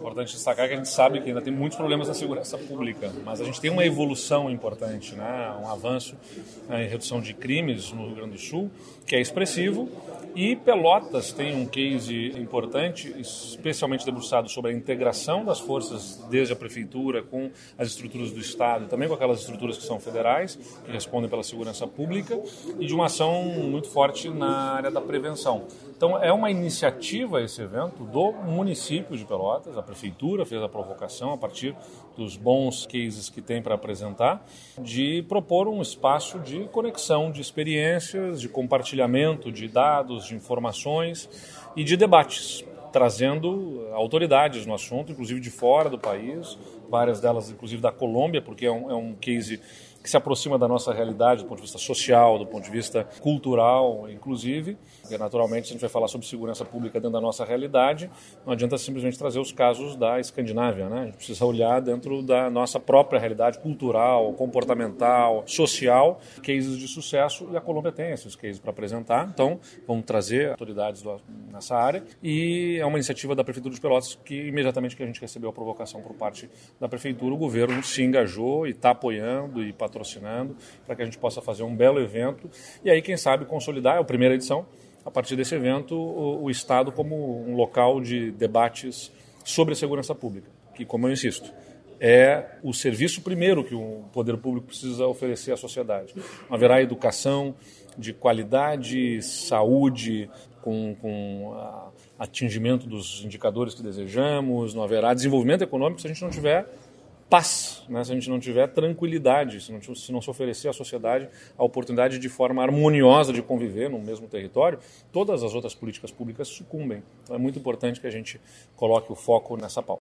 importante destacar que a gente sabe que ainda tem muitos problemas na segurança pública, mas a gente tem uma evolução importante, né? um avanço né, em redução de crimes no Rio Grande do Sul, que é expressivo, e Pelotas tem um case importante, especialmente debruçado sobre a integração das forças desde a prefeitura com as estruturas do Estado, e também com aquelas estruturas que são federais, que respondem pela segurança pública, e de uma ação muito forte na área da prevenção. Então, é uma iniciativa esse evento do município de Pelotas, a prefeitura fez a provocação a partir dos bons cases que tem para apresentar, de propor um espaço de conexão de experiências, de compartilhamento de dados, de informações e de debates, trazendo autoridades no assunto, inclusive de fora do país, várias delas inclusive da Colômbia, porque é um, é um case que se aproxima da nossa realidade do ponto de vista social, do ponto de vista cultural, inclusive. Porque, naturalmente, se a gente vai falar sobre segurança pública dentro da nossa realidade, não adianta simplesmente trazer os casos da Escandinávia, né? A gente precisa olhar dentro da nossa própria realidade cultural, comportamental, social, cases de sucesso, e a Colômbia tem esses cases para apresentar. Então, vamos trazer autoridades nessa área. E é uma iniciativa da Prefeitura de Pelotas que, imediatamente que a gente recebeu a provocação por parte da Prefeitura, o governo se engajou e está apoiando e patrocinando para que a gente possa fazer um belo evento e aí, quem sabe, consolidar, é a primeira edição, a partir desse evento, o, o Estado como um local de debates sobre a segurança pública, que, como eu insisto, é o serviço primeiro que o poder público precisa oferecer à sociedade. Haverá educação de qualidade, saúde, com, com atingimento dos indicadores que desejamos, não haverá desenvolvimento econômico se a gente não tiver paz, né? se a gente não tiver tranquilidade, se não, se não se oferecer à sociedade a oportunidade de forma harmoniosa de conviver no mesmo território, todas as outras políticas públicas sucumbem. Então é muito importante que a gente coloque o foco nessa pauta.